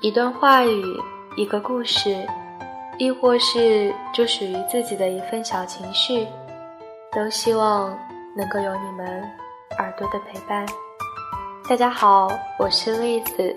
一段话语，一个故事，亦或是就属于自己的一份小情绪，都希望能够有你们耳朵的陪伴。大家好，我是栗子。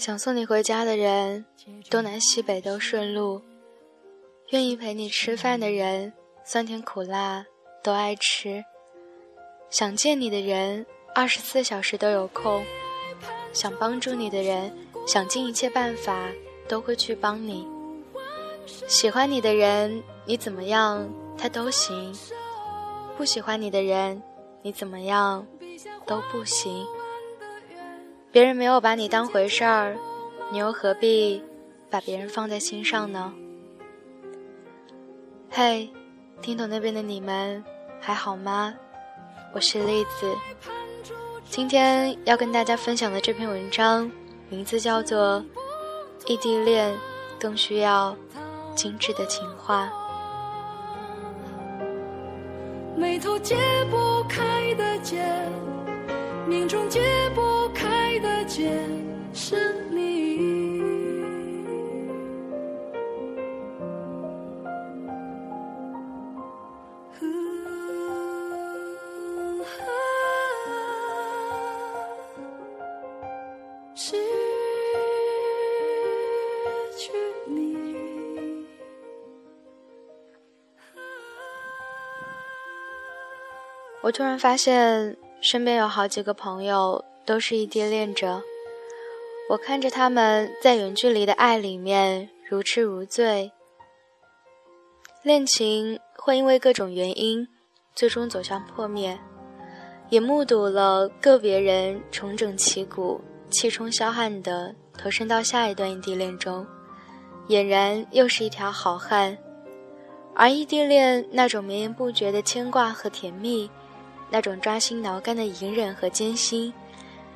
想送你回家的人，东南西北都顺路；愿意陪你吃饭的人，酸甜苦辣都爱吃。想见你的人，二十四小时都有空；想帮助你的人，想尽一切办法都会去帮你。喜欢你的人，你怎么样他都行；不喜欢你的人，你怎么样都不行。别人没有把你当回事儿，你又何必把别人放在心上呢？嘿，听懂那边的你们还好吗？我是栗子，今天要跟大家分享的这篇文章名字叫做《异地恋更需要精致的情话》。眉头解不开开的结，是你。失去你。我突然发现，身边有好几个朋友都是异地恋者。我看着他们在远距离的爱里面如痴如醉，恋情会因为各种原因最终走向破灭，也目睹了个别人重整旗鼓、气冲霄汉的投身到下一段异地恋中，俨然又是一条好汉。而异地恋那种绵延不绝的牵挂和甜蜜。那种抓心挠肝的隐忍和艰辛，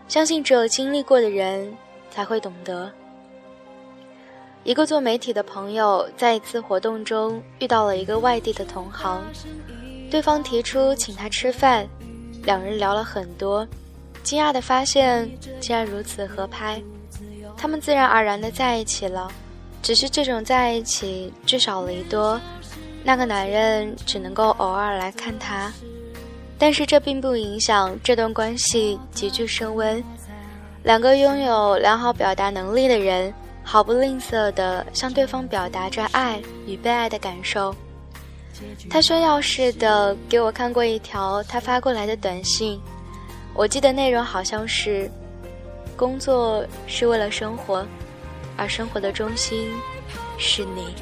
相信只有经历过的人才会懂得。一个做媒体的朋友在一次活动中遇到了一个外地的同行，对方提出请他吃饭，两人聊了很多，惊讶的发现竟然如此合拍，他们自然而然的在一起了。只是这种在一起聚少离多，那个男人只能够偶尔来看他。但是这并不影响这段关系急剧升温。两个拥有良好表达能力的人，毫不吝啬地向对方表达着爱与被爱的感受。他炫耀似的给我看过一条他发过来的短信，我记得内容好像是：工作是为了生活，而生活的中心是你。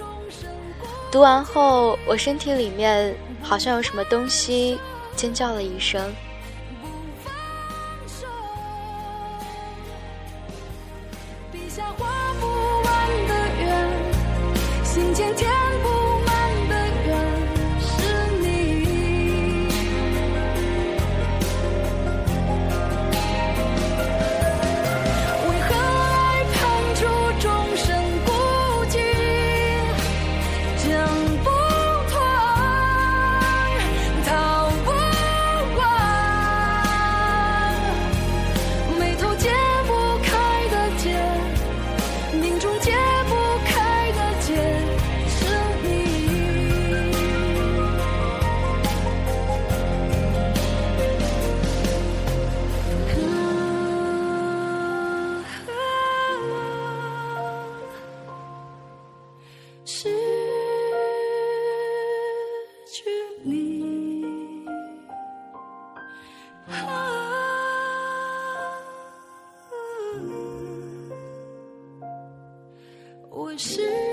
读完后，我身体里面好像有什么东西。尖叫了一声。下画不完的圆，心间填不满的缘，是你。为何爱判处众生孤寂，挣我是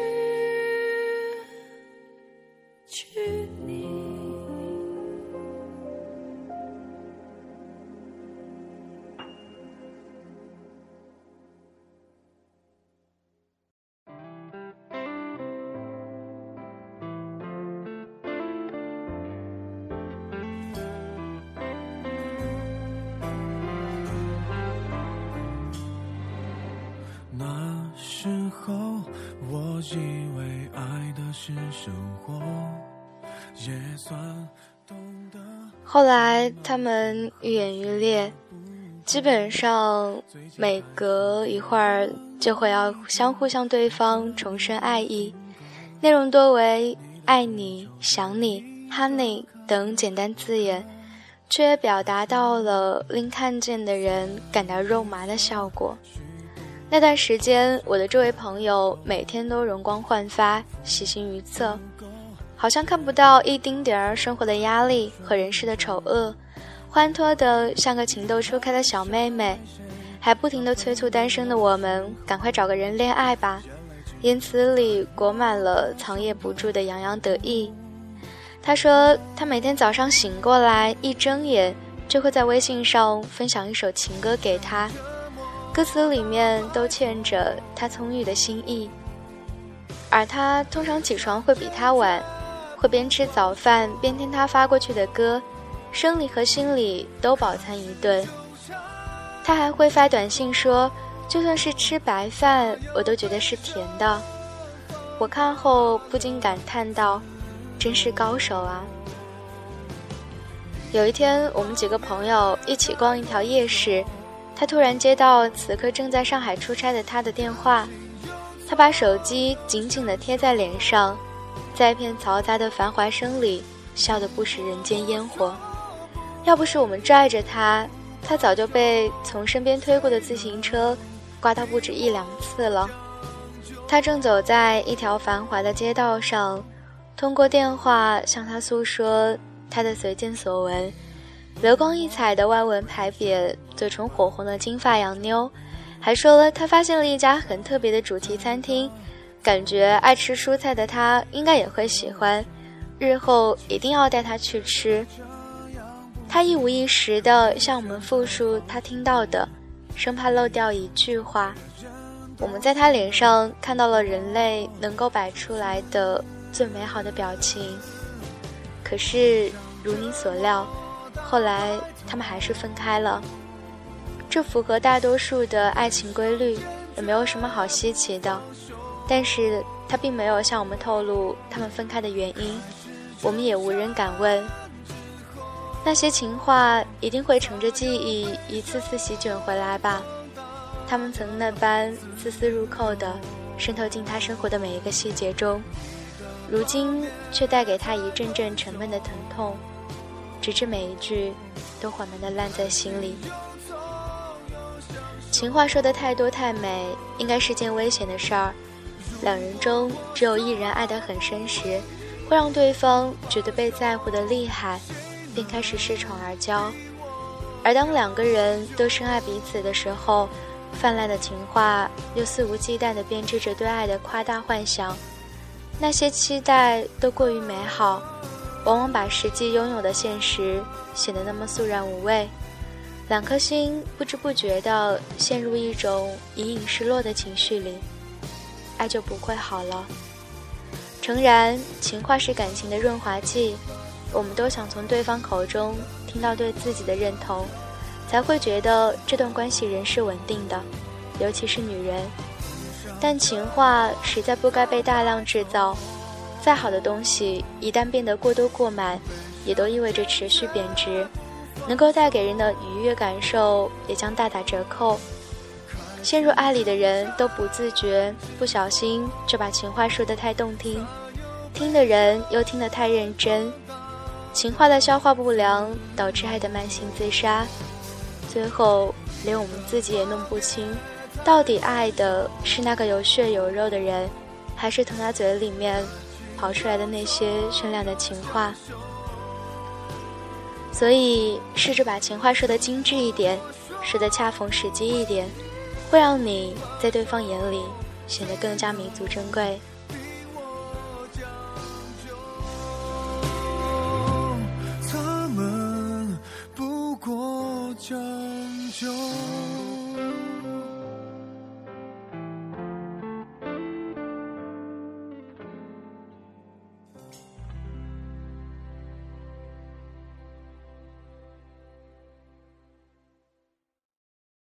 以为爱的是生活，后来他们愈演愈烈，基本上每隔一会儿就会要相互向对方重申爱意，内容多为“爱你”“想你 ”“honey” 等简单字眼，却表达到了令看见的人感到肉麻的效果。那段时间，我的这位朋友每天都容光焕发，喜形于色，好像看不到一丁点儿生活的压力和人世的丑恶，欢脱的像个情窦初开的小妹妹，还不停的催促单身的我们赶快找个人恋爱吧，言辞里裹满了藏掖不住的洋洋得意。他说，他每天早上醒过来，一睁眼就会在微信上分享一首情歌给他。歌词里面都嵌着他葱郁的心意，而他通常起床会比他晚，会边吃早饭边听他发过去的歌，生理和心理都饱餐一顿。他还会发短信说，就算是吃白饭，我都觉得是甜的。我看后不禁感叹道：“真是高手啊！”有一天，我们几个朋友一起逛一条夜市。他突然接到此刻正在上海出差的他的电话，他把手机紧紧地贴在脸上，在一片嘈杂的繁华声里笑得不食人间烟火。要不是我们拽着他，他早就被从身边推过的自行车刮到不止一两次了。他正走在一条繁华的街道上，通过电话向他诉说他的随见所闻。流光溢彩的外文牌匾，嘴唇火红的金发洋妞，还说了他发现了一家很特别的主题餐厅，感觉爱吃蔬菜的他应该也会喜欢，日后一定要带他去吃。他一五一十地向我们复述他听到的，生怕漏掉一句话。我们在他脸上看到了人类能够摆出来的最美好的表情。可是，如你所料。后来，他们还是分开了。这符合大多数的爱情规律，也没有什么好稀奇的。但是他并没有向我们透露他们分开的原因，我们也无人敢问。那些情话一定会乘着记忆一次次席卷回来吧？他们曾那般丝丝入扣的渗透进他生活的每一个细节中，如今却带给他一阵阵沉闷的疼痛。直至每一句都缓慢地烂在心里。情话说的太多太美，应该是件危险的事儿。两人中只有一人爱得很深时，会让对方觉得被在乎的厉害，便开始恃宠而骄。而当两个人都深爱彼此的时候，泛滥的情话又肆无忌惮地编织着对爱的夸大幻想，那些期待都过于美好。往往把实际拥有的现实显得那么肃然无味，两颗心不知不觉地陷入一种隐隐失落的情绪里，爱就不会好了。诚然，情话是感情的润滑剂，我们都想从对方口中听到对自己的认同，才会觉得这段关系仍是稳定的，尤其是女人。但情话实在不该被大量制造。再好的东西，一旦变得过多过满，也都意味着持续贬值，能够带给人的愉悦感受也将大打折扣。陷入爱里的人都不自觉，不小心就把情话说得太动听，听的人又听得太认真，情话的消化不良导致爱的慢性自杀，最后连我们自己也弄不清，到底爱的是那个有血有肉的人。还是从他嘴里面跑出来的那些绚烂的情话。所以，试着把情话说得精致一点，说得恰逢时机一点，会让你在对方眼里显得更加弥足珍贵。